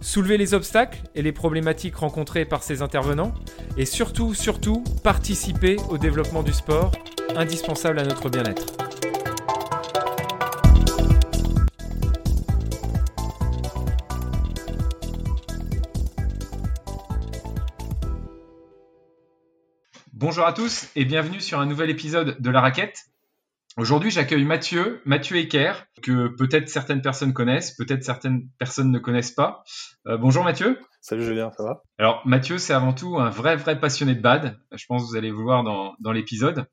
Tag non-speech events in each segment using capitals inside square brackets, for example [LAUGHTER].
soulever les obstacles et les problématiques rencontrées par ces intervenants, et surtout, surtout, participer au développement du sport, indispensable à notre bien-être. Bonjour à tous et bienvenue sur un nouvel épisode de La Raquette. Aujourd'hui, j'accueille Mathieu, Mathieu Ecker, que peut-être certaines personnes connaissent, peut-être certaines personnes ne connaissent pas. Euh, bonjour Mathieu. Salut Julien, ça va? Alors Mathieu, c'est avant tout un vrai, vrai passionné de bad. Je pense que vous allez vous voir dans, dans l'épisode.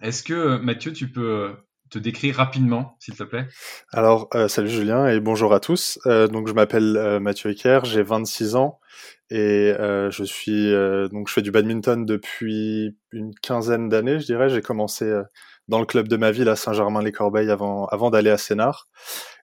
Est-ce que Mathieu, tu peux te décrire rapidement, s'il te plaît? Alors, euh, salut Julien et bonjour à tous. Euh, donc, je m'appelle euh, Mathieu Ecker, j'ai 26 ans et je suis donc je fais du badminton depuis une quinzaine d'années, je dirais. J'ai commencé dans le club de ma ville à Saint-Germain-les-Corbeilles avant, d'aller à Sénart.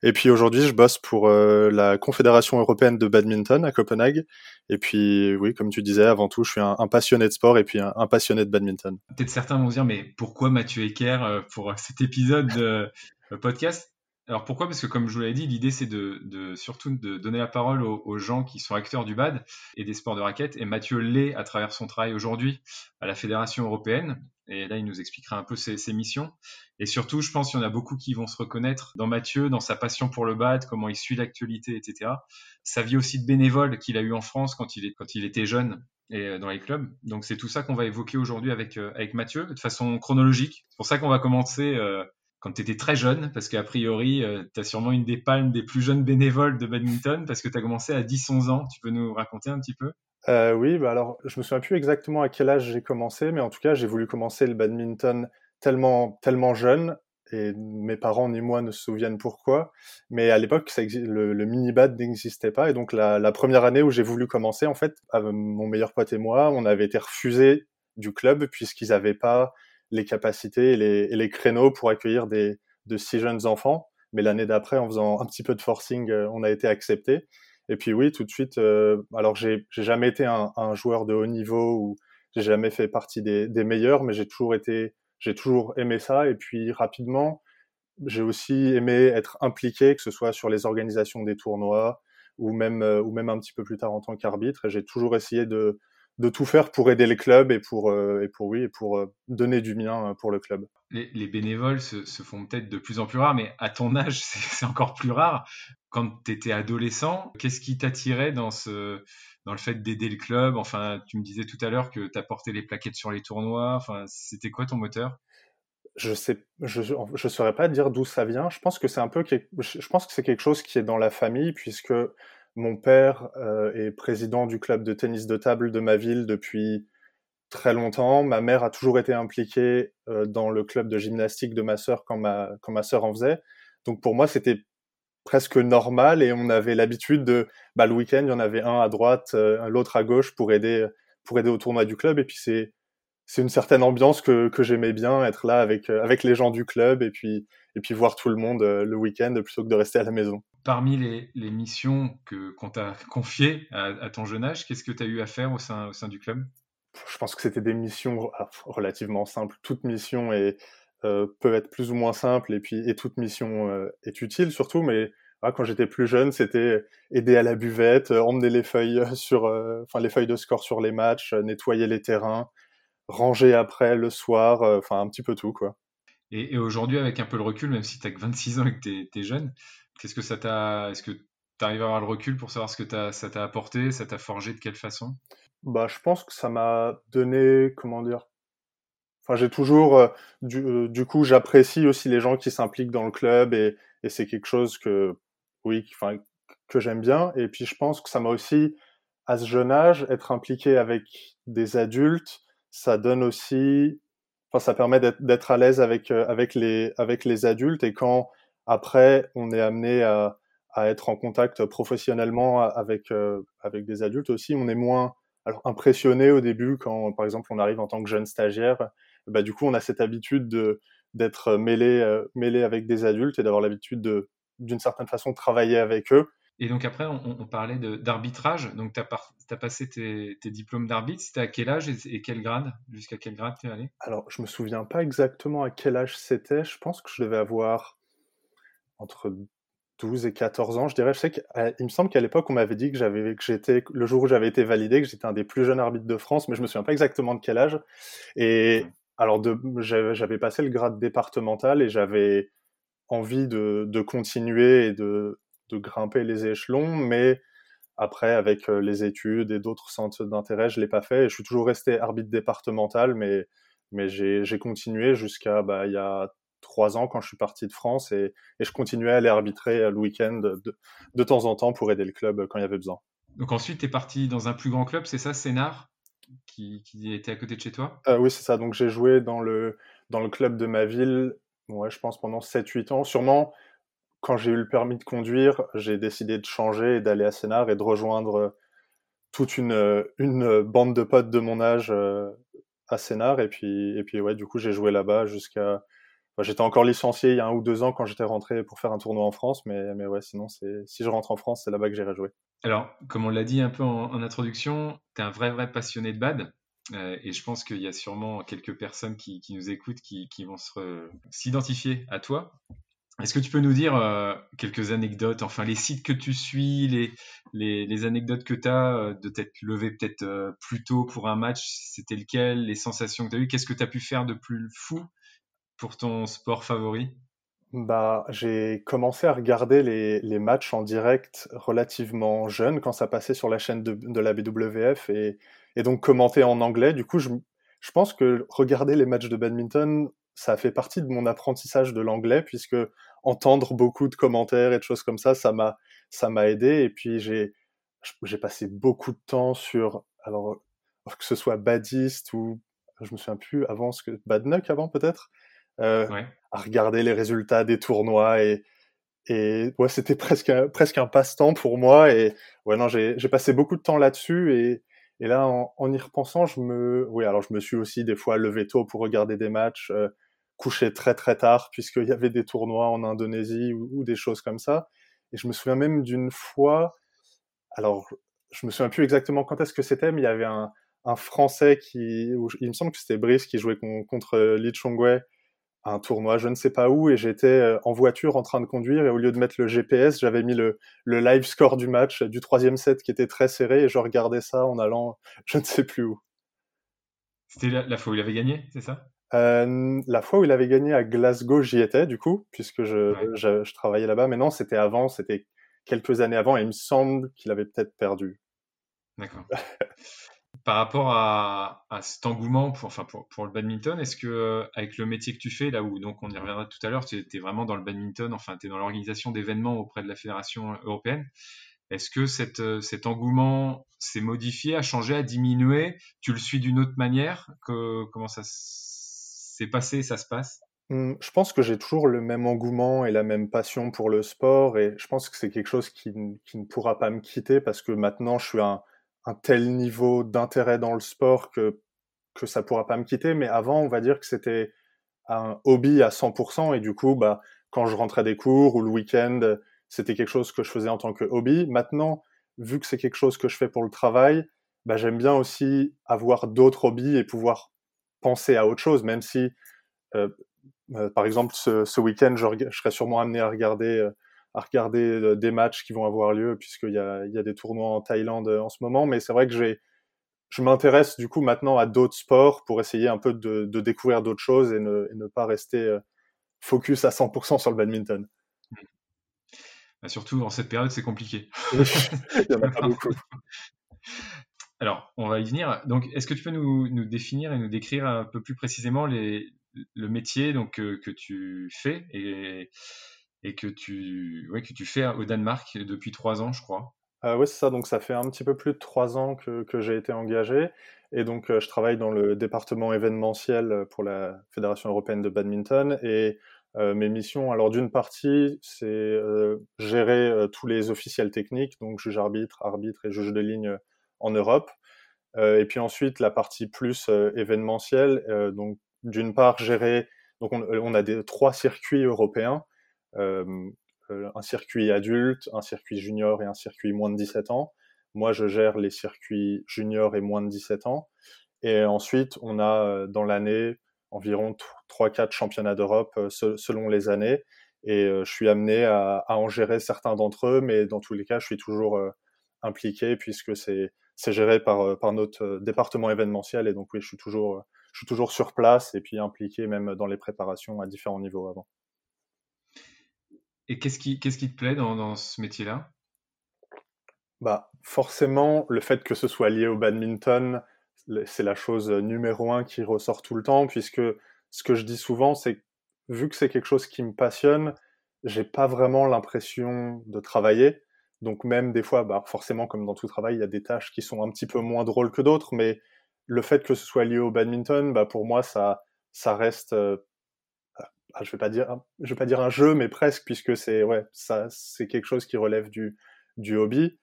Et puis aujourd'hui, je bosse pour euh, la Confédération européenne de badminton à Copenhague. Et puis, oui, comme tu disais, avant tout, je suis un, passionné de sport et puis un, passionné de badminton. Peut-être certains vont dire, mais pourquoi Mathieu Ecker euh, pour cet épisode de podcast? Alors pourquoi? Parce que comme je vous l'avais dit, l'idée c'est de, de, surtout de donner la parole aux, gens qui sont acteurs du BAD et des sports de raquette. Et Mathieu l'est à travers son travail aujourd'hui à la Fédération européenne. Et là, il nous expliquera un peu ses, ses missions. Et surtout, je pense qu'il y en a beaucoup qui vont se reconnaître dans Mathieu, dans sa passion pour le BAD, comment il suit l'actualité, etc. Sa vie aussi de bénévole qu'il a eu en France quand il, est, quand il était jeune et euh, dans les clubs. Donc c'est tout ça qu'on va évoquer aujourd'hui avec, euh, avec Mathieu de façon chronologique. C'est pour ça qu'on va commencer euh, quand tu étais très jeune, parce qu'a priori, euh, tu as sûrement une des palmes des plus jeunes bénévoles de badminton, parce que tu as commencé à 10-11 ans. Tu peux nous raconter un petit peu? Euh, Oui, bah alors je me souviens plus exactement à quel âge j'ai commencé, mais en tout cas, j'ai voulu commencer le badminton tellement, tellement jeune, et mes parents ni moi ne se souviennent pourquoi. Mais à l'époque, le, mini-bad n'existait pas, et donc la, la première année où j'ai voulu commencer, en fait, mon meilleur pote et moi, on avait été refusés du club puisqu'ils n'avaient pas les capacités et les, et les, créneaux pour accueillir des, de si jeunes enfants. Mais l'année d'après, en faisant un petit peu de forcing, euh, on a été accepté. Et puis oui, tout de suite, euh, alors j'ai jamais été un, un, joueur de haut niveau ou j'ai jamais fait partie des, des meilleurs, mais j'ai toujours été, j'ai toujours aimé ça. Et puis rapidement, j'ai aussi aimé être impliqué, que ce soit sur les organisations des tournois ou même, euh, ou même un petit peu plus tard en tant qu'arbitre. J'ai toujours essayé de, de tout faire pour aider les clubs et pour, euh, et pour, oui, et pour euh, donner du mien euh, pour le club. Les, les bénévoles se, se font peut-être de plus en plus rares, mais à ton âge, [LAUGHS] c'est encore plus rare. Quand tu étais adolescent, qu'est-ce qui t'attirait dans, ce, dans le fait d'aider le club? Enfin, tu me disais tout à l'heure que tu apportais les plaquettes sur les tournois. Enfin, c'était quoi ton moteur? Je sais, je, je saurais pas dire d'où ça vient. Je pense que c'est un peu, je pense que c'est quelque chose qui est dans la famille, puisque mon père euh, est président du club de tennis de table de ma ville depuis très longtemps. Ma mère a toujours été impliquée euh, dans le club de gymnastique de ma sœur quand ma, quand sœur en faisait. Donc pour moi, c'était presque normal et on avait l'habitude de, bah, le week-end, il y en avait un à droite, euh, l'autre à gauche pour aider, pour aider au tournoi du club. Et puis c'est, c'est une certaine ambiance que, que j'aimais bien, être là avec, euh, avec les gens du club et puis, et puis voir tout le monde euh, le week-end plutôt que de rester à la maison. Parmi les, les missions que, qu'on t'a [LAUGHS] confiées à, à, ton jeune âge, qu'est-ce que tu as eu à faire au sein, au sein du club? Je pense que c'était des missions ah, relativement simples. Toute mission est, euh, peut être plus ou moins simple et puis et toute mission euh, est utile surtout, mais ah, quand j'étais plus jeune, c'était aider à la buvette, emmener les feuilles [LAUGHS] sur, enfin les feuilles de score sur les matchs, nettoyer les terrains, ranger après le soir, euh, enfin un petit peu tout quoi. Et, et aujourd'hui, avec un peu le recul, même si tu as que 26 ans et que tu es, jeune, qu'est-ce que ça t'a. Est-ce que tu arrives à avoir le recul pour savoir ce que ça t'a apporté Ça t'a forgé de quelle façon? Bah, Je pense que ça m'a donné. Comment dire Enfin, j'ai toujours. Euh, du, euh, du, coup, j'apprécie aussi les gens qui s'impliquent dans le club et, c'est quelque chose que. Oui, que j'aime bien. Et puis, je pense que ça m'a aussi, à ce jeune âge, être impliqué avec des adultes ça donne aussi, enfin, ça permet d'être à l'aise avec, euh, avec, les, avec les adultes et quand après on est amené à, à être en contact professionnellement avec, euh, avec des adultes aussi, on est moins, alors impressionné au début quand, par exemple, on arrive en tant que jeune stagiaire. Bah, du coup, on a cette habitude de d'être mêlé, mêlé avec des adultes et d'avoir l'habitude de, d'une certaine façon, travailler avec eux. Et donc après, on, parlait d'arbitrage. Donc tu as, as, passé tes, tes diplômes d'arbitre. C'était à quel âge et, quel grade? Jusqu'à quel grade tu es allé? Alors, je me souviens pas exactement à quel âge c'était. Je pense que je devais avoir entre 12 et 14 ans, je dirais. Je sais qu'il me semble qu'à l'époque, on m'avait dit que j'avais, que j'étais, le jour où j'avais été validé, que j'étais un des plus jeunes arbitres de France, mais je me souviens pas exactement de quel âge. Et alors, j'avais passé le grade départemental et j'avais envie de, de continuer et de, de grimper les échelons, mais après, avec euh, les études et d'autres centres d'intérêt, je l'ai pas fait. je suis toujours resté arbitre départemental, mais, mais j'ai continué jusqu'à bah, il y a trois ans quand je suis parti de France et, et je continuais à aller arbitrer le week-end de, de, temps en temps pour aider le club quand il y avait besoin. Donc ensuite, tu es parti dans un plus grand club, c'est ça, Sénard, qui, qui, était à côté de chez toi? Euh, Oui, c'est ça. Donc j'ai joué dans le, dans le club de ma ville, ouais, je pense pendant 7-8 ans. Sûrement, quand j'ai eu le permis de conduire, j'ai décidé de changer et d'aller à Sénart et de rejoindre euh, toute une, euh, une bande de potes de mon âge euh, à Sénart. Et puis, et puis ouais, du coup, j'ai joué là-bas jusqu'à. J'étais encore licencié il y a un ou deux ans quand j'étais rentré pour faire un tournoi en France, mais, mais ouais, sinon, si je rentre en France, c'est là-bas que j'irai jouer. Alors, comme on l'a dit un peu en, introduction, tu es un vrai, vrai passionné de bad. et je pense qu'il y a sûrement quelques personnes qui, qui nous écoutent qui, qui vont s'identifier à toi. Est-ce que tu peux nous dire euh, quelques anecdotes, enfin les sites que tu suis, les, les, anecdotes que tu as euh, de t'être levé peut-être euh, plus tôt pour un match, c'était lequel, les sensations que tu as eues, qu'est-ce que tu as pu faire de plus fou pour ton sport favori? Bah, j'ai commencé à regarder les, matchs en direct relativement jeune quand ça passait sur la chaîne de, la BWF et, donc commenter en anglais. Du coup, je, pense que regarder les matchs de badminton, ça fait partie de mon apprentissage de l'anglais puisque entendre beaucoup de commentaires et de choses comme ça, ça m'a ça m'a aidé. Et puis j'ai j'ai passé beaucoup de temps sur alors que ce soit badiste ou je me souviens plus avant ce que badnuck avant peut-être? Euh, à regarder les résultats des tournois et et ouais c'était [LAUGHS] presque un, presque un passe-temps pour moi et ouais non j'ai passé beaucoup de temps là-dessus et et là en, en, y repensant je me oui alors je me suis aussi des fois levé tôt pour regarder des matchs euh, couché très très tard puisqu'il y avait des tournois en Indonésie ou, des choses comme ça. Et je me souviens même d'une fois, alors je me souviens plus exactement quand est-ce que c'était, mais il y avait un, un Français qui, il me semble que c'était Brice qui jouait contre Li Chongwei à un tournoi, je ne sais pas où, et j'étais euh, en voiture en train de conduire, et au lieu de mettre le GPS, j'avais mis le, le live score du match du troisième set qui était très serré, et je regardais ça en allant [LAUGHS] je ne sais plus où. C'était la, la fois où il avait gagné, c'est ça? Euh, la fois où il avait gagné à Glasgow, j'y étais du coup, puisque je, je, je travaillais là-bas. Mais non, c'était avant, c'était quelques années avant, et il me semble qu'il avait peut-être perdu. D'accord. [LAUGHS] Par rapport à, à, cet engouement pour, enfin pour, pour le badminton, est-ce que euh, avec le métier que tu fais, là où donc on y reviendra tout à l'heure, tu es, vraiment dans le badminton, enfin tu es dans l'organisation d'événements auprès de la fédération européenne, est-ce que cette, euh, cet engouement s'est modifié, a changé, a diminué? Tu le suis d'une autre manière? Que, Comment ça c'est passé, ça se passe? Mmh, je pense que j'ai toujours le même engouement et la même passion pour le sport et je pense que c'est quelque chose qui, ne pourra pas me quitter parce que maintenant je suis à un, tel niveau d'intérêt dans le sport que, que ça pourra pas me quitter. Mais avant, on va dire que c'était un hobby à 100% et du coup, bah, quand je rentrais des cours ou le week-end, c'était quelque chose que je faisais en tant que hobby. Maintenant, vu que c'est quelque chose que je fais pour le travail, bah, j'aime bien aussi avoir d'autres hobbies et pouvoir penser à autre chose, même si, euh, euh, par exemple, ce, week-end, je, je, serai sûrement amené à regarder, euh, à regarder des matchs qui vont avoir lieu, puisqu'il y a, il y a des tournois en Thaïlande en ce moment. Mais c'est vrai que j'ai, je m'intéresse du coup maintenant à d'autres sports pour essayer un peu de, de découvrir d'autres choses et ne, et ne, pas rester focus à 100% sur le badminton. Bah, surtout en cette période, c'est compliqué. [LAUGHS] il y en a pas beaucoup. [LAUGHS] Alors, on va y venir. Donc, est-ce que tu peux nous, définir et nous décrire un peu plus précisément les, le métier donc, euh, que tu fais et, et que, tu, ouais, que tu fais au Danemark depuis trois ans, je crois euh, Oui, c'est ça. Donc, ça fait un petit peu plus de trois ans que, que j'ai été engagé. Et donc, euh, je travaille dans le département événementiel pour la Fédération européenne de badminton. Et mes missions, alors d'une partie, c'est gérer tous les officiels techniques, donc juge arbitre, et juge de ligne en Europe. et puis ensuite, la partie plus événementielle, donc d'une part gérer, donc on, a des, trois circuits européens, un circuit adulte, un circuit junior et un circuit moins de 17 ans. Moi, je gère les circuits juniors et moins de 17 ans. Et ensuite, on a dans l'année environ 3-4 championnats d'Europe selon les années. Et je suis amené à, en gérer certains d'entre eux, mais dans tous les cas, je suis toujours impliqué puisque c'est géré par, notre département événementiel. Et donc, oui, je suis toujours sur place et puis impliqué même dans les préparations à différents niveaux avant. Et qu'est-ce qui, te plaît dans, ce métier-là? Bah, Forcément, le fait que ce soit lié au badminton, c'est la chose numéro un qui ressort tout le temps, puisque ce que je dis souvent, c'est vu que c'est quelque chose qui me passionne, j'ai pas vraiment l'impression de travailler. Donc même des fois, bah forcément, comme dans tout travail, il y a des tâches qui sont un petit peu moins drôles que d'autres, mais le fait que ce soit lié au badminton, bah pour moi, ça, ça reste, euh, je vais pas dire, je vais pas dire un jeu, mais presque, puisque c'est ouais, ça, c'est quelque chose qui relève du, du hobby.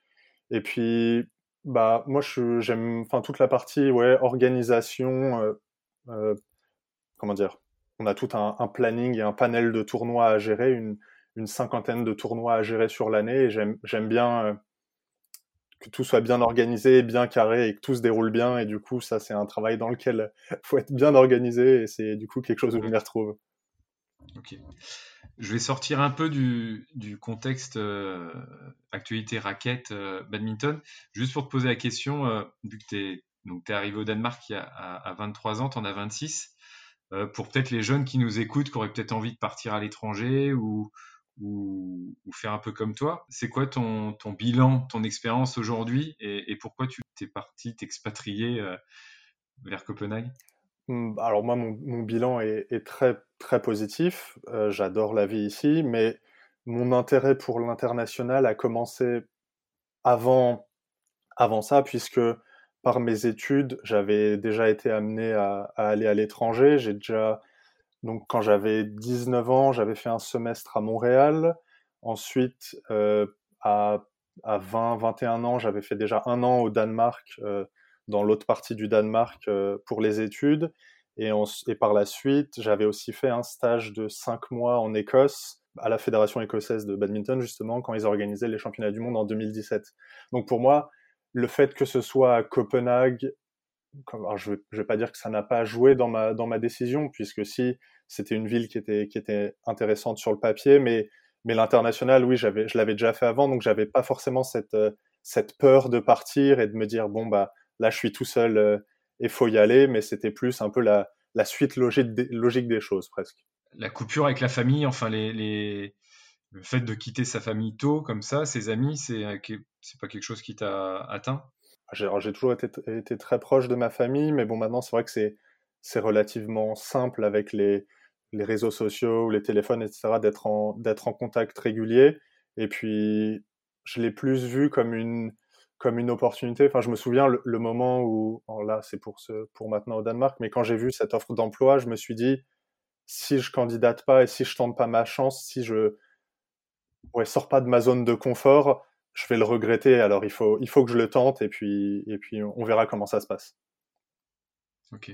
Et puis, bah moi, j'aime, enfin toute la partie ouais organisation, euh, euh, comment dire, on a tout un, planning et un panel de tournois à gérer, une, cinquantaine de tournois à gérer sur l'année. Et j'aime bien euh, que tout soit bien organisé, bien carré et que tout se déroule bien. Et du coup, ça, c'est un travail dans lequel il faut être bien organisé et c'est du coup quelque chose où je m'y retrouve. Je vais sortir un peu du, contexte euh, actualité raquette euh, badminton, juste pour te poser la question, vu que tu es, arrivé au Danemark il y a, à, à 23 ans, tu en as 26. Euh, pour peut-être les jeunes qui nous écoutent, qui auraient peut-être envie de partir à l'étranger ou, faire un peu comme toi. C'est quoi ton, bilan, ton expérience aujourd'hui et, pourquoi tu t'es parti t'expatrier euh, vers Copenhague? Alors moi, mon, bilan est, très très positif. Euh, j'adore la vie ici, mais mon intérêt pour l'international a commencé avant avant ça, puisque par mes études, j'avais déjà été amené à, aller à l'étranger. J'ai déjà, donc quand j'avais 19 ans, j'avais fait un semestre à Montréal. Ensuite, euh, à, à 20, 21 ans, j'avais fait déjà un an au Danemark, euh, dans l'autre partie du Danemark euh, pour les études. Et, par la suite, j'avais aussi fait un stage de 5 mois en Écosse à la Fédération écossaise de badminton, justement, quand ils organisaient les championnats du monde en 2017. Donc pour moi, le fait que ce soit à Copenhague, je ne vais, pas dire que ça n'a pas joué dans ma, dans ma décision, puisque si c'était une ville qui était, qui était intéressante sur le papier, mais, mais l'international, oui, je l'avais déjà fait avant, donc j'avais pas forcément cette, euh, cette peur de partir et de me dire, bon, bah là, je suis tout seul euh, et faut y aller, mais c'était plus un peu la, la suite logique des, logique des choses, presque. La coupure avec la famille, enfin, les, les le fait de quitter sa famille tôt, comme ça, ses amis, c'est euh, c'est pas quelque chose qui t'a atteint? J'ai toujours été, été, très proche de ma famille, mais bon, maintenant, c'est vrai que c'est relativement simple avec les, les réseaux sociaux, les téléphones, etc., d'être en, d'être en contact régulier. Et puis, je l'ai plus vu comme une, comme une opportunité. Enfin, je me souviens le, moment où, là, c'est pour, pour maintenant au Danemark, mais quand j'ai vu cette offre d'emploi, je me suis dit, si je candidate pas et si je tente pas ma chance, si je, ouais, sors pas de ma zone de confort, je vais le regretter. Alors il faut, il faut que je le tente et puis, et puis on verra comment ça se passe. Ok.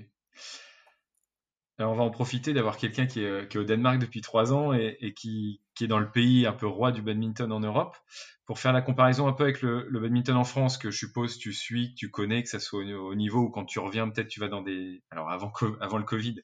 Alors on va en profiter d'avoir quelqu'un qui, est, au Danemark depuis trois ans et qui, qui, est dans le pays un peu roi du badminton en Europe, pour faire la comparaison un peu avec le, le badminton en France, que je suppose tu suis, que tu connais, que ça soit au, niveau où quand tu reviens, peut-être tu vas dans des... Alors avant, avant le Covid,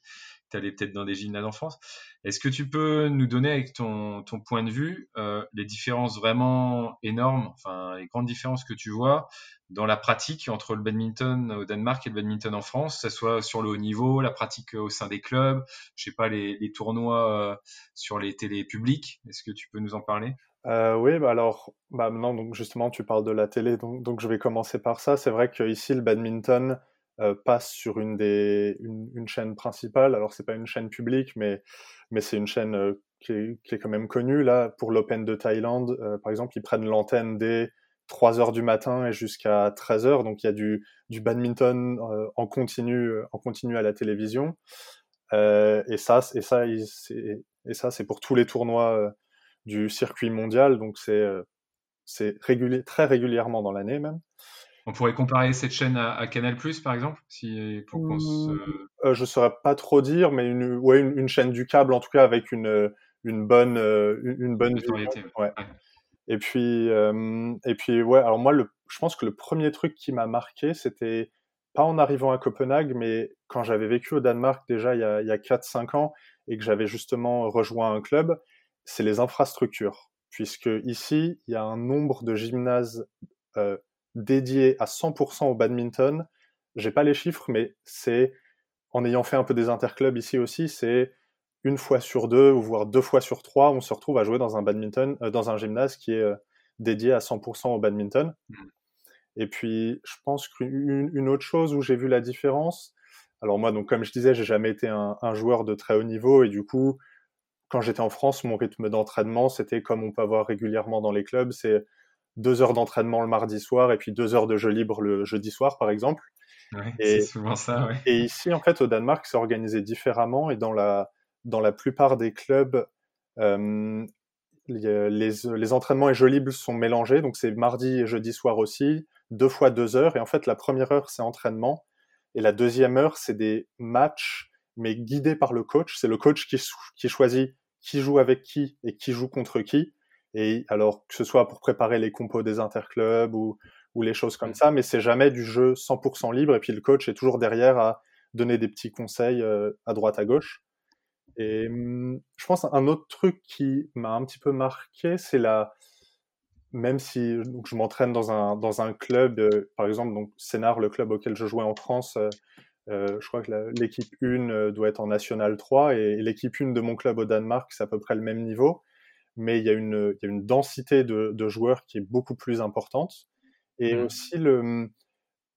tu allais peut-être dans des gymnases en France. Est-ce que tu peux nous donner avec ton, ton point de vue euh, les différences vraiment énormes, enfin les grandes différences que tu vois dans la pratique entre le badminton au Danemark et le badminton en France, que ce soit sur le haut niveau, la pratique au sein des clubs, je sais pas, les, les tournois euh, sur les télés publiques. Est-ce que tu peux nous en parler? Euh, oui, bah alors, bah maintenant, donc justement, tu parles de la télé, donc, je vais commencer par ça. C'est vrai qu'ici, le badminton, euh, passe sur une des une, chaîne principale. Alors c'est pas une chaîne publique, mais mais c'est une chaîne euh, qui, est, quand même connue là pour l'Open de Thaïlande. Par exemple, ils prennent l'antenne dès 3 heures du matin et jusqu'à 13 heures. Donc il y a du du badminton en continu en continu à la télévision. et ça et ça et ça c'est pour tous les tournois du circuit mondial. Donc c'est c'est régulier très régulièrement dans l'année même. On pourrait comparer cette chaîne à, Canal+, par exemple, si pour se... Mmh, euh, je saurais pas trop dire, mais une, ouais, une, chaîne du câble en tout cas avec une une bonne une, bonne notoriété. Ouais. Et puis et puis ouais, alors moi le, je pense que le premier truc qui m'a marqué, c'était pas en arrivant à Copenhague, mais quand j'avais vécu au Danemark déjà il y a, il y a 4-5 ans et que j'avais justement rejoint un club, c'est les infrastructures. Puisque ici, il y a un nombre de gymnases euh, dédiés à 100% au badminton. J'ai pas les chiffres, mais c'est, en ayant fait un peu des interclubs ici aussi, c'est une fois sur deux, ou voire deux fois sur trois, on se retrouve à jouer dans un badminton, euh, dans un gymnase qui est euh, dédié à 100% au badminton. Mmh. Et puis, je pense qu'une une autre chose où j'ai vu la différence, alors moi, donc comme je disais, j'ai jamais été un, joueur de très haut niveau et du coup, quand j'étais en France, mon rythme d'entraînement, c'était comme on peut avoir régulièrement dans les clubs, c'est deux heures d'entraînement le mardi soir et puis deux heures de jeu libre le jeudi soir, par exemple. c'est souvent ça, ouais. Et ici, en fait, au Danemark, c'est organisé différemment et dans la, dans la plupart des clubs, euh, les, les, entraînements et jeux libres sont mélangés, donc c'est mardi et jeudi soir aussi, deux fois deux heures. Et en fait, la première heure, c'est entraînement. Et la deuxième heure, c'est des matchs, mais guidés par le coach. C'est le coach qui, qui choisit qui joue avec qui et qui joue contre qui. Et alors, que ce soit pour préparer les compos des interclubs ou, ou les choses comme ça, mais c'est jamais du jeu 100% libre. Et puis le coach est toujours derrière à donner des petits conseils euh, à droite à gauche. Et hum, je pense un autre truc qui m'a un petit peu marqué, c'est la, même si donc, je m'entraîne dans un, dans un club, euh, par exemple, donc Sénard, le club auquel je jouais en France, euh, euh je crois que l'équipe 1 euh, doit être en National 3 et, l'équipe 1 de mon club au Danemark, c'est à peu près le même niveau. Mais il y a une, il y a une densité de, de, joueurs qui est beaucoup plus importante. Et mmh. aussi le,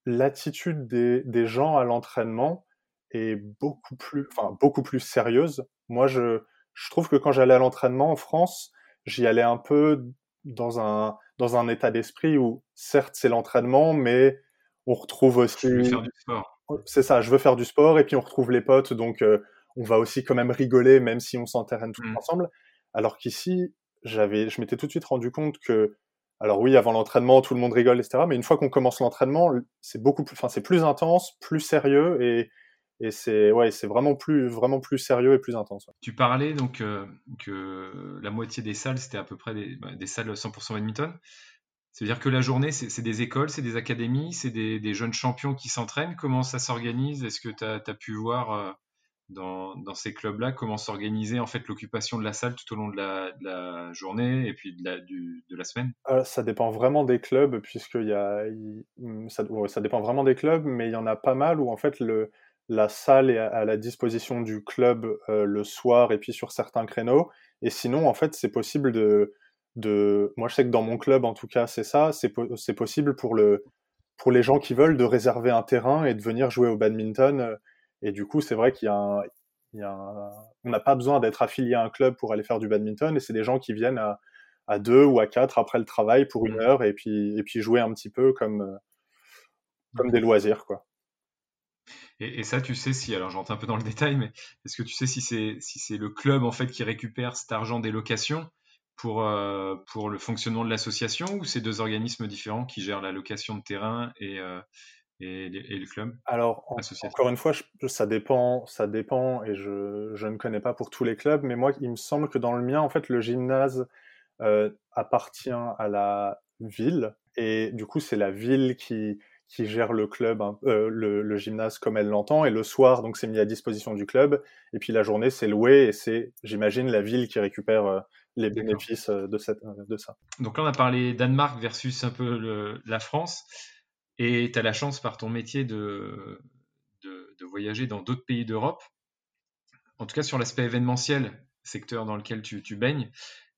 l'attitude des, des gens à l'entraînement est beaucoup plus, enfin, beaucoup plus sérieuse. Moi, je, je trouve que quand j'allais à l'entraînement en France, j'y allais un peu dans un, dans un état d'esprit où, certes, c'est l'entraînement, mais on retrouve aussi. Je veux faire du sport. C'est ça, je veux faire du sport, et puis on retrouve les potes, donc euh, on va aussi quand même rigoler, même si on s'enterraine tous mmh. ensemble. Alors qu'ici, j'avais, je m'étais tout de suite rendu compte que, alors oui, avant l'entraînement, tout le monde rigole, etc. Mais une fois qu'on commence l'entraînement, c'est beaucoup plus, enfin, c'est plus intense, plus sérieux, et, et c'est ouais, c'est vraiment plus vraiment plus sérieux et plus intense. Tu parlais donc euh, que la moitié des salles c'était à peu près des, bah, des salles 100% badminton. C'est-à-dire que la journée, c'est des écoles, c'est des académies, c'est des, des, jeunes champions qui s'entraînent. Comment ça s'organise? Est-ce que tu as, as, pu voir euh, dans, dans, ces clubs-là comment s'organiser en fait l'occupation de la salle tout au long de la, de la journée et puis de la, du, de la semaine? Euh, Ça dépend vraiment des clubs, puisqu'il y a, ça, ça, dépend vraiment des clubs, mais il y en a pas mal où en fait le, la salle est à la disposition du club euh, le soir et puis sur certains créneaux. Et sinon, en fait, c'est possible de, de, moi je sais que dans mon club, en tout cas, c'est ça, c'est, c'est possible pour le, pour les gens qui veulent de réserver un terrain et de venir jouer au badminton. Et du coup, c'est vrai qu'il y a, un, il y a on n'a pas besoin d'être affilié à un club pour aller faire du badminton. Et c'est des gens qui viennent à, à deux ou à quatre après le travail pour une mmh. heure et puis, et puis jouer un petit peu comme, comme des loisirs, quoi. Et, ça, tu sais si, alors j'entre un peu dans le détail, mais est-ce que tu sais si c'est si c'est le club en fait qui récupère cet argent des locations pour euh, pour le fonctionnement de l'association ou c'est deux organismes différents qui gèrent la location de terrain et euh, et, le club Alors encore une fois, ça dépend, ça dépend, et je, je, ne connais pas pour tous les clubs, mais moi, il me semble que dans le mien, en fait, le gymnase euh, appartient à la ville, et du coup, c'est la ville qui qui gère le club, hein, euh, le, gymnase comme elle l'entend. Et le soir, donc c'est mis à disposition du club. Et puis la journée, c'est loué et c'est, j'imagine, la ville qui récupère euh, les bénéfices euh, de, cette, de ça. Donc là, on a parlé Danemark versus un peu la France. Et tu as la chance par ton métier de, de, voyager dans d'autres pays d'Europe. En tout cas, sur l'aspect événementiel, secteur dans lequel tu, tu baignes,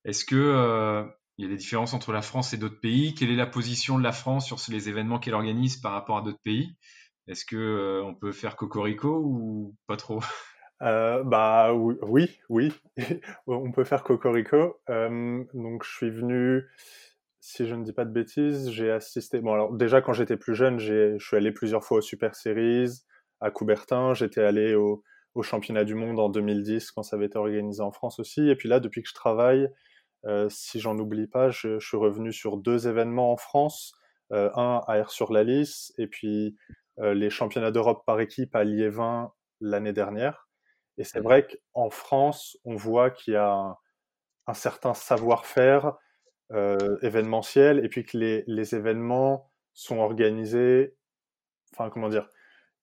est-ce que il y a des différences entre la France et d'autres pays. Quelle est la position de la France sur les événements qu'elle organise par rapport à d'autres pays? Est-ce que euh, on peut faire cocorico ou pas trop? Euh, bah oui, oui, [LAUGHS] on peut faire cocorico. Euh, donc je suis venu, si je ne dis pas de bêtises, j'ai assisté. Bon alors déjà quand j'étais plus jeune, je suis allé plusieurs fois aux Super Series à Coubertin. J'étais allé au, au championnat du monde en 2010 quand ça avait été organisé en France aussi. Et puis là, depuis que je travaille, si j'en oublie pas, je, suis revenu sur deux événements en France, un à Air sur la Lys et puis les championnats d'Europe par équipe à Liévin l'année dernière. Et c'est vrai qu'en France, on voit qu'il y a un, certain savoir-faire événementiel et puis que les, les, événements sont organisés, enfin comment dire,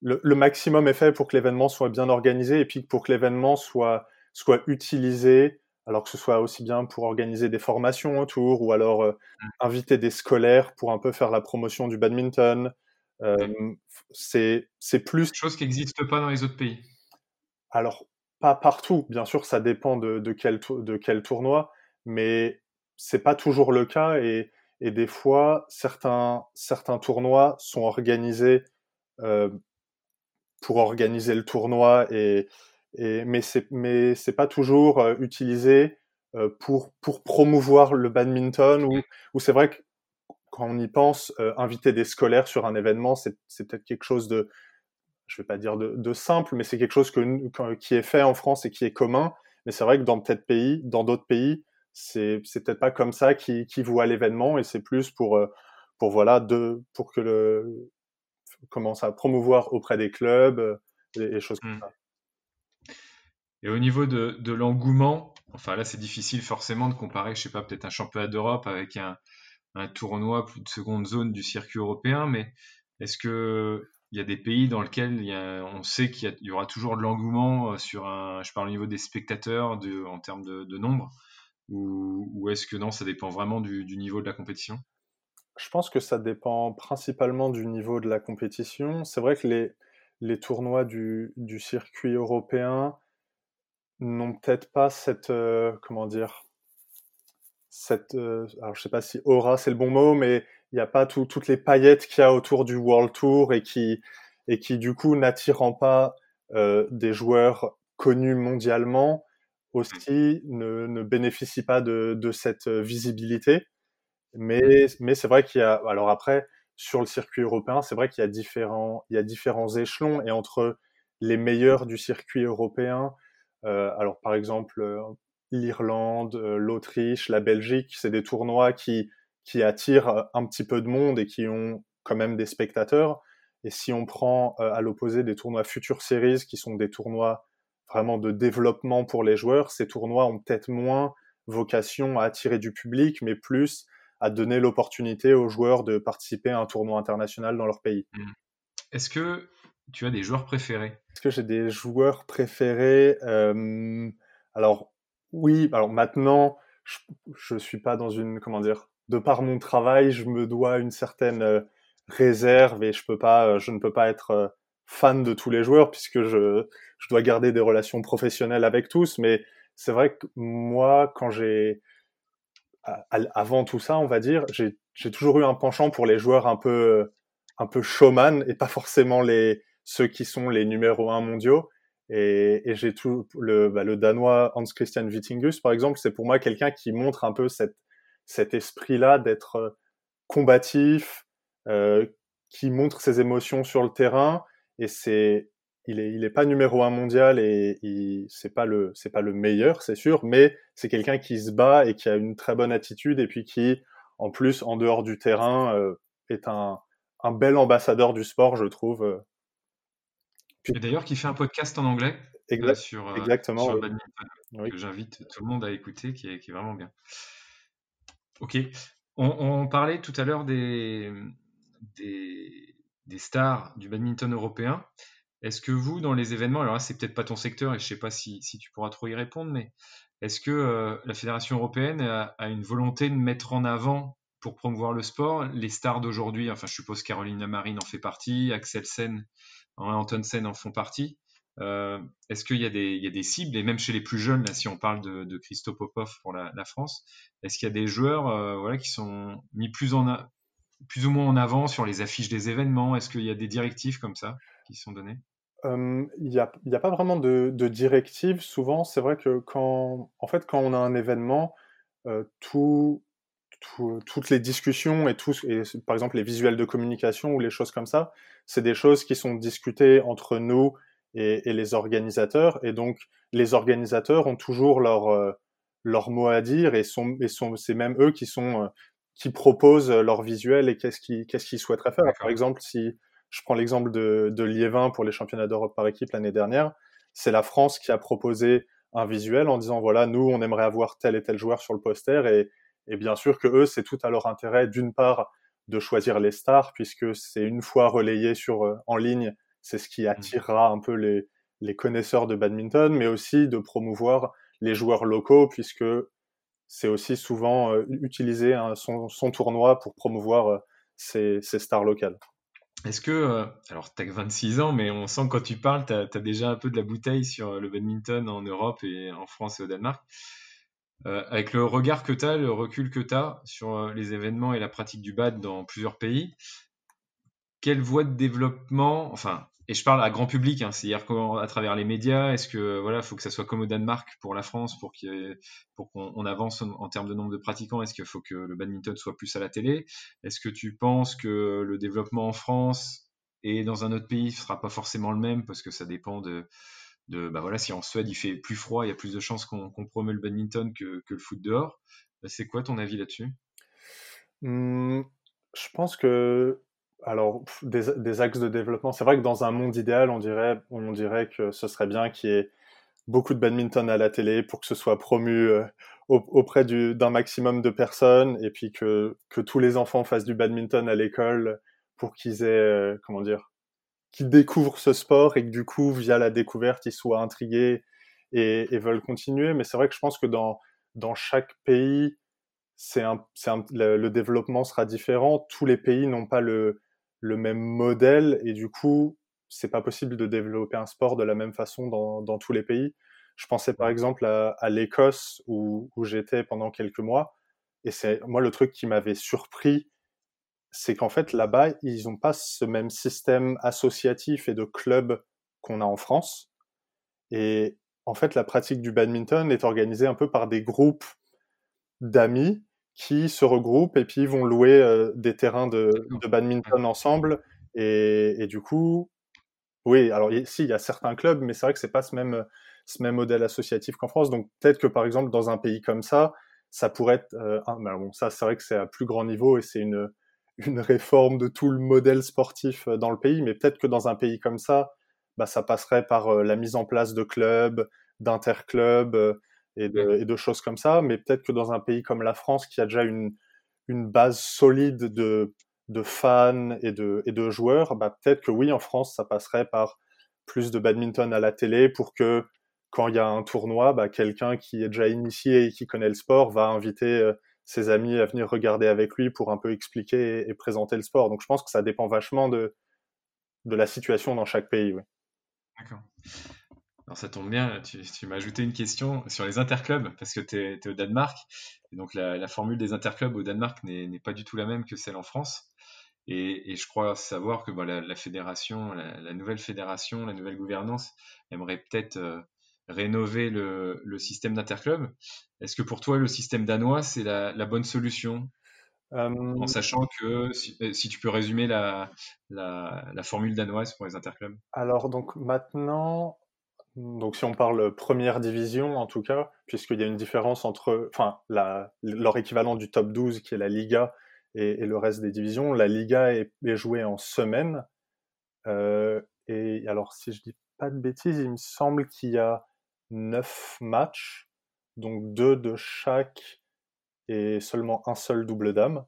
le, le maximum est fait pour que l'événement soit bien organisé et puis pour que l'événement soit, soit utilisé alors que ce soit aussi bien pour organiser des formations autour ou alors euh, mmh. inviter des scolaires pour un peu faire la promotion du badminton. Euh, c'est plus chose qui n'existe pas dans les autres pays. Alors pas partout, bien sûr, ça dépend de, de quel de quel tournoi, mais c'est pas toujours le cas et, et des fois certains certains tournois sont organisés euh, pour organiser le tournoi et et, mais c'est mais c'est pas toujours euh, utilisé euh, pour pour promouvoir le badminton ou ou c'est vrai que quand on y pense, euh, inviter des scolaires sur un événement, c'est c'est peut-être quelque chose de je vais pas dire de, de simple, mais c'est quelque chose que, qui est fait en France et qui est commun. Mais c'est vrai que dans peut-être pays, dans d'autres pays, c'est c'est peut-être pas comme ça qui qui voit l'événement et c'est plus pour pour voilà de pour que le commence à promouvoir auprès des clubs et, choses comme mmh. ça. Et au niveau de, l'engouement, enfin là c'est difficile forcément de comparer, je sais pas, peut-être un championnat d'Europe avec un, tournoi de seconde zone du circuit européen, mais est-ce que il y a des pays dans lesquels on sait qu'il y, aura toujours de l'engouement euh, sur un, je parle au niveau des spectateurs en termes de, nombre, ou, est-ce que non, ça dépend vraiment du, niveau de la compétition? Je pense que ça dépend principalement du niveau de la compétition. C'est vrai que les, tournois du circuit européen, n'ont peut-être pas cette euh, comment dire cette euh, alors je sais pas si aura c'est le bon mot mais il n'y a pas toutes les paillettes qu'il y a autour du World Tour et qui et qui du coup n'attirant pas euh, des joueurs connus mondialement aussi ne, ne bénéficient pas de, de cette visibilité. Mais mais c'est vrai qu'il y a alors après sur le circuit européen c'est vrai qu'il y a différents il y a différents échelons et entre les meilleurs du circuit européen alors par exemple euh, l'Irlande, euh, l'Autriche, la Belgique, c'est des tournois qui qui attirent un petit peu de monde et qui ont quand même des spectateurs. Et si on prend à l'opposé des tournois Future Series, qui sont des tournois vraiment de développement pour les joueurs, ces tournois ont peut-être moins vocation à attirer du public, mais plus à donner l'opportunité aux joueurs de participer à un tournoi international dans leur pays. Mmh. Est-ce que tu as des joueurs préférés Est-ce que j'ai des joueurs préférés euh, Alors oui, alors maintenant, je, ne suis pas dans une comment dire. De par mon travail, je me dois une certaine euh, réserve et je peux pas, euh, je ne peux pas être fan de tous les joueurs puisque je, je dois garder des relations professionnelles avec tous. Mais c'est vrai que moi, quand j'ai avant tout ça, on va dire, j'ai toujours eu un penchant pour les joueurs un peu un peu showman et pas forcément les ceux qui sont les numéros un mondiaux. Et, et j'ai tout le, bah, le danois Hans Christian Wittingus, par exemple, c'est pour moi quelqu'un qui montre un peu cette, cet esprit-là d'être euh, combatif, euh, qui montre ses émotions sur le terrain. Et c'est, il est, il est pas numéro un mondial et il, c'est pas le, c'est pas le meilleur, c'est sûr, mais c'est quelqu'un qui se bat et qui a une très bonne attitude et puis qui, en plus, en dehors du terrain, euh, est un, un bel ambassadeur du sport, je trouve. Et d'ailleurs, qui fait un podcast en anglais euh, sur, euh, exactement, sur le badminton, que j'invite tout le monde à écouter, qui est, qui est vraiment bien. Ok. On, parlait tout à l'heure des, des, des, stars du badminton européen. Est-ce que vous, dans les événements, alors là, c'est peut-être pas ton secteur et je sais pas si, si tu pourras trop y répondre, mais est-ce que euh, la Fédération européenne a, a, une volonté de mettre en avant pour promouvoir le sport les stars d'aujourd'hui? Enfin, je suppose Caroline Marine en fait partie, Axel Sen Anton Sen en font partie. Euh, est-ce qu'il y, a des cibles, et même chez les plus jeunes, là, si on parle de, de Christo Popov pour la, France, est-ce qu'il y a des joueurs euh, voilà, qui sont mis plus, en plus ou moins en avant sur les affiches des événements? Est-ce qu'il y a des directives comme ça qui sont données? Il n'y a, pas vraiment de, de directives. Souvent, c'est vrai que quand, en fait, quand on a un événement, euh, tout, toutes les discussions et tout, et par exemple les visuels de communication ou les choses comme ça, c'est des choses qui sont discutées entre nous et, et, les organisateurs. Et donc les organisateurs ont toujours leur euh, leur mot à dire et sont et sont c'est même eux qui sont euh, qui proposent leur visuel et qu'est-ce qu'ils qu'est-ce qu'ils souhaiteraient faire. Par exemple, si je prends l'exemple de, de Liévin pour les championnats d'Europe par équipe l'année dernière, c'est la France qui a proposé un visuel en disant voilà, nous, on aimerait avoir tel et tel joueur sur le poster et, et bien sûr que eux, c'est tout à leur intérêt d'une part de choisir les stars puisque c'est une fois relayé sur euh, en ligne, c'est ce qui mmh. attirera un peu les, les connaisseurs de badminton, mais aussi de promouvoir les joueurs locaux puisque c'est aussi souvent euh, utiliser son, son, tournoi pour promouvoir euh, ses, ses stars locales. Est-ce que, euh, alors tu as 26 ans, mais on sent que quand tu parles, tu as, déjà un peu de la bouteille sur le badminton en Europe et en France et au Danemark. Euh, avec le regard que tu as, le recul que tu as sur les événements et la pratique du bad dans plusieurs pays, quelle voie de développement, enfin, et je parle à grand public, hein, c'est-à-dire à travers les médias, est-ce que voilà, faut que ça soit comme au Danemark pour la France, pour qu'on avance en, termes de nombre de pratiquants, est-ce qu'il faut que le badminton soit plus à la télé? Est-ce que tu penses que le développement en France et dans un autre pays ne sera pas forcément le même parce que ça dépend de, de bah voilà, si en Suède il fait plus froid, il y a plus de chances qu'on promeut le badminton que, le foot dehors. C'est quoi ton avis là-dessus? Mmh, Je pense que alors, des, axes de développement. C'est vrai que dans un monde idéal, on dirait, on dirait que ce serait bien qu'il y ait beaucoup de badminton à la télé pour que ce soit promu euh, auprès d'un maximum de personnes et puis que, que tous les enfants fassent du badminton à l'école pour qu'ils aient, euh, comment dire, qu'ils découvrent ce sport et que du coup, via la découverte, ils soient intrigués et, veulent continuer. Mais c'est vrai que je pense que dans, dans chaque pays, c'est un, le, développement sera différent. Tous les pays n'ont pas le, le même modèle et du coup, c'est pas possible de développer un sport de la même façon dans, dans tous les pays. Je pensais par exemple à, l'Écosse où j'étais pendant quelques mois et c'est moi le truc qui m'avait surpris, c'est qu'en fait là-bas ils n'ont pas ce même système associatif et de club qu'on a en France et en fait la pratique du badminton est organisée un peu par des groupes d'amis qui se regroupent et puis vont louer euh, des terrains de, de badminton ensemble. Et, et, du coup, oui, alors si, il y a certains clubs, mais c'est vrai que c'est pas ce même, ce même modèle associatif qu'en France. Donc peut-être que par exemple, dans un pays comme ça, ça pourrait être. Euh, bon, ça, c'est vrai que c'est à plus grand niveau et c'est une, une réforme de tout le modèle sportif euh, dans le pays. Mais peut-être que dans un pays comme ça, bah, ça passerait par la mise en place de clubs, d'interclubs et de, et de, choses comme ça. Mais peut-être que dans un pays comme la France, qui a déjà une, une base solide de, de fans et de, et de joueurs, bah peut-être que oui, en France, ça passerait par plus de badminton à la télé pour que quand il y a un tournoi, bah, quelqu'un qui est déjà initié et qui connaît le sport va inviter euh, ses amis à venir regarder avec lui pour un peu expliquer et, et, présenter le sport. Donc je pense que ça dépend vachement de, de la situation dans chaque pays. Oui. D'accord. Alors ça tombe bien, tu, m'as ajouté une question sur les interclubs, parce que tu es, au Danemark. Et donc la, formule des interclubs au Danemark n'est pas du tout la même que celle en France. Et, je crois savoir que la, fédération, la, nouvelle fédération, la nouvelle gouvernance aimerait peut-être euh, rénover le, système d'interclub. Est-ce que pour toi, le système danois, c'est la, bonne solution? En sachant que, si, si, tu peux résumer la, formule danoise pour les interclubs. Alors, donc maintenant, donc si on parle première division en tout cas, puisqu'il y a une différence entre, enfin, la, leur équivalent du top 12 qui est la Liga et, et le reste des divisions, la Liga est, est jouée en semaine. Euh, et alors si je dis pas de bêtises, il me semble qu'il y a neuf matchs, donc deux de chaque et seulement un seul double dame.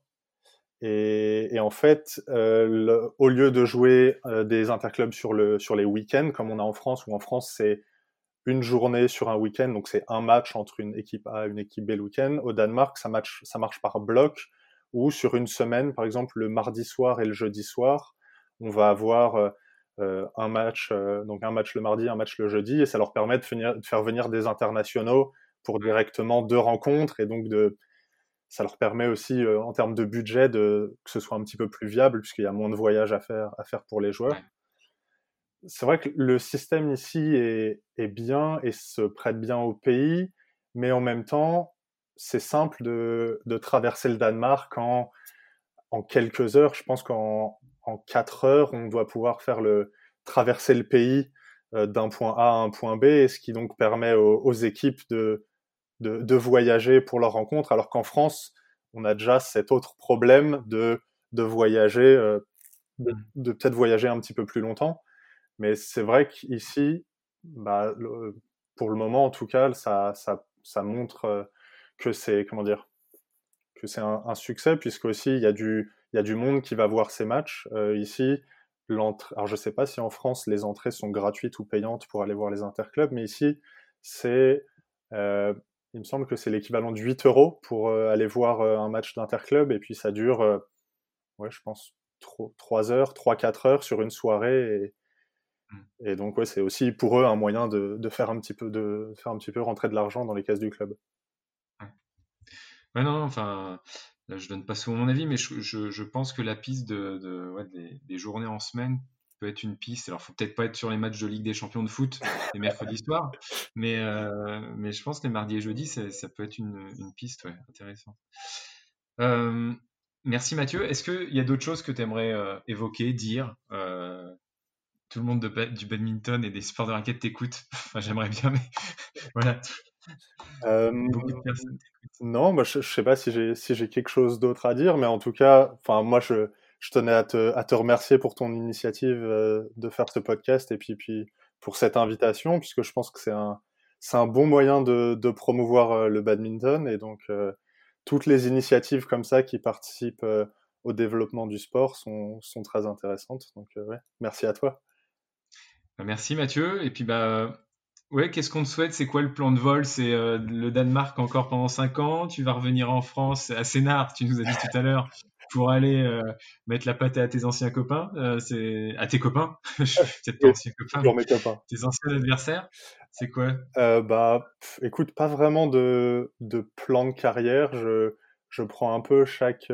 Et, en fait, euh, au lieu de jouer euh, des interclubs sur, le, sur les week-ends, comme on a en France, où en France c'est une journée sur un week-end, donc c'est un match entre une équipe A et une équipe B le week-end. Au Danemark, ça, match, ça marche par bloc, ou sur une semaine, par exemple le mardi soir et le jeudi soir, on va avoir euh un match, euh, donc un match le mardi, un match le jeudi, et ça leur permet de, finir, de faire venir des internationaux pour directement deux rencontres, et donc de ça leur permet aussi, euh, en termes de budget, de, que ce soit un petit peu plus viable, puisqu'il y a moins de voyages à faire, à faire pour les joueurs. C'est vrai que le système ici est, est, bien et se prête bien au pays, mais en même temps, c'est simple de, de, traverser le Danemark en, en quelques heures. Je pense qu'en en quatre heures, on doit pouvoir faire le, traverser le pays euh, d'un point A à un point B, ce qui donc permet aux, aux équipes de, de, voyager pour leur rencontre, alors qu'en France, on a déjà cet autre problème de, de voyager, de, mmh. de peut-être voyager un petit peu plus longtemps. Mais c'est vrai qu'ici, bah, pour le moment en tout cas, ça, ça, ça montre que c'est comment dire que c'est un, un, succès puisque aussi il y a du il y a du monde qui va voir ces matchs euh, ici. Alors je sais pas si en France les entrées sont gratuites ou payantes pour aller voir les interclubs, mais ici c'est euh, il me semble que c'est l'équivalent de 8 euros pour euh, aller voir un match d'interclub et puis ça dure ouais je pense 3 heures, 3-4 heures sur une soirée et, Mmh. et donc ouais, c'est aussi pour eux un moyen de, de, faire un petit peu de faire un petit peu rentrer de l'argent dans les caisses du club. Ouais non, enfin, là, je donne pas souvent mon avis, mais je, pense que la piste des, journées en semaine peut être une piste. Alors, faut peut-être pas être sur les matchs de Ligue des Champions de foot les mercredis soirs, mais euh, je pense que les mardis et jeudis, ça, peut être une, piste, ouais, intéressante. Euh, merci Mathieu. Est-ce qu'il y a d'autres choses que tu aimerais euh, évoquer, dire tout le monde de, du badminton et des sports de raquette t'écoute? [LAUGHS] J'aimerais bien, mais [LAUGHS] voilà. Euh, non, moi, je, je sais pas si j'ai si j'ai quelque chose d'autre à dire, mais en tout cas, enfin moi je, je tenais à te, à te remercier pour ton initiative euh, de faire ce podcast et puis puis pour cette invitation, puisque je pense que c'est un c'est un bon moyen de, de promouvoir euh, le badminton et donc toutes les initiatives comme ça qui participent au développement du sport sont, sont très intéressantes. Donc ouais, merci à toi. Merci Mathieu. Et puis bah ouais, qu'est-ce qu'on te souhaite? C'est quoi le plan de vol? C'est euh, le Danemark encore pendant 5 ans? Tu vas revenir en France à Sénart, tu nous as dit tout à l'heure, [LAUGHS] pour aller euh, mettre la pâte à tes anciens copains. Euh, c'est à tes copains, [LAUGHS] [LAUGHS] peut-être pas anciens copains, mes copains. tes anciens adversaires. C'est quoi? Bah, pff, écoute, pas vraiment de, de plan de carrière. Je, je prends un peu chaque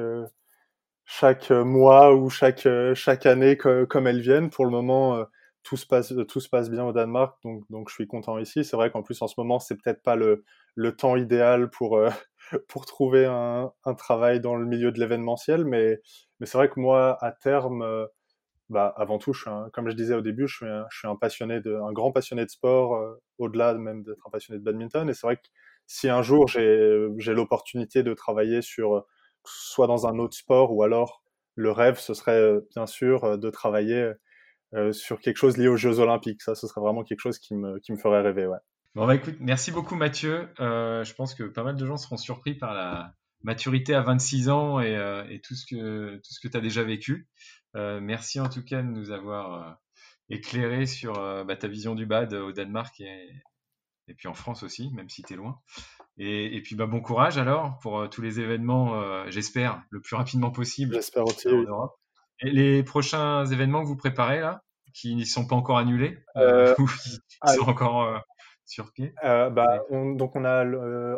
chaque mois ou chaque chaque année que, comme elles viennent. Pour le moment tout se passe tout se passe bien au Danemark donc donc je suis content ici. C'est vrai qu'en plus en ce moment c'est peut-être pas le le temps idéal pour euh, [LAUGHS] pour trouver un, un travail dans le milieu de l'événementiel mais mais c'est vrai que moi à terme euh, bah avant tout je suis comme je disais au début je suis un, je suis un passionné de un grand passionné de sport euh, au-delà même d'être un passionné de badminton. Et c'est vrai que si un jour j'ai j'ai l'opportunité de travailler sur soit dans un autre sport ou alors le rêve ce serait bien sûr de travailler euh, sur quelque chose lié aux Jeux Olympiques. Ça, ce serait vraiment quelque chose qui me, qui me ferait rêver. Ouais. Bon, bah écoute, merci beaucoup Mathieu. Euh, je pense que pas mal de gens seront surpris par la maturité à 26 ans et, euh, et tout ce que, tout ce que tu as déjà vécu. Merci en tout cas de nous avoir éclairé sur bah, ta vision du BAD au Danemark et, et puis en France aussi, même si tu es loin. Et, et, puis bah, bon courage alors pour tous les événements, j'espère, le plus rapidement possible J'espère aussi. en Oui. Europe. Et les prochains événements que vous préparez là, qui ne sont pas encore annulés, Euh, [LAUGHS] ou qui ah, sont encore euh, sur pied Euh, bah, on- donc on a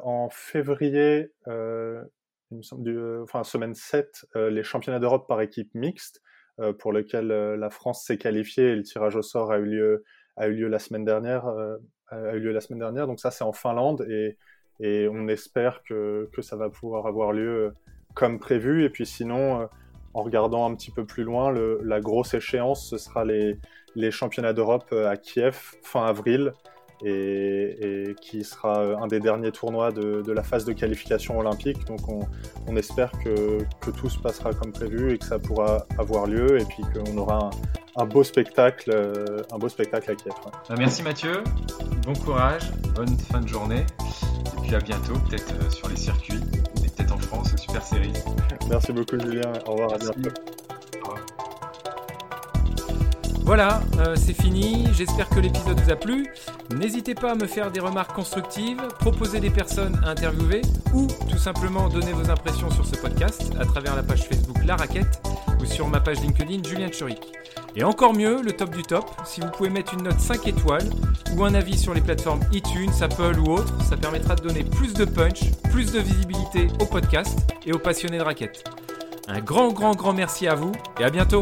en février, euh, il me semble, du, euh, enfin semaine 7, euh, les championnats d'Europe par équipe mixte, euh, pour lequel euh, la France s'est qualifiée et le tirage au sort a eu lieu, a eu lieu la semaine dernière. euh, a eu lieu la semaine dernière. Donc ça c'est en Finlande et, et on espère que, que ça va pouvoir avoir lieu euh, comme prévu. Et puis sinon, euh, en regardant un petit peu plus loin, la grosse échéance, ce sera les, championnats d'Europe euh, à Kiev fin avril et, qui sera euh, un des derniers tournois de, la phase de qualification olympique. Donc on, espère que, tout se passera comme prévu et que ça pourra avoir lieu et puis qu'on aura un, un beau spectacle, euh, beau spectacle à Kiev. Bah, merci Mathieu, bon courage, bonne fin de journée, et puis à bientôt, peut-être sur les circuits, et peut-être en France, au Super Series. Merci beaucoup Julien, au revoir, à bientôt. Au revoir. Voilà, euh, c'est fini. J'espère que l'épisode vous a plu. N'hésitez pas à me faire des remarques constructives, proposer des personnes à interviewer ou tout simplement donner vos impressions sur ce podcast à travers la page Facebook La Raquette ou sur ma page LinkedIn Julien Churik. Et encore mieux, le top du top, si vous pouvez mettre une note 5 étoiles ou un avis sur les plateformes iTunes, Apple ou autres, ça permettra de donner plus de punch, plus de visibilité au podcast et aux passionnés de raquettes. Un grand, grand, grand merci à vous et à bientôt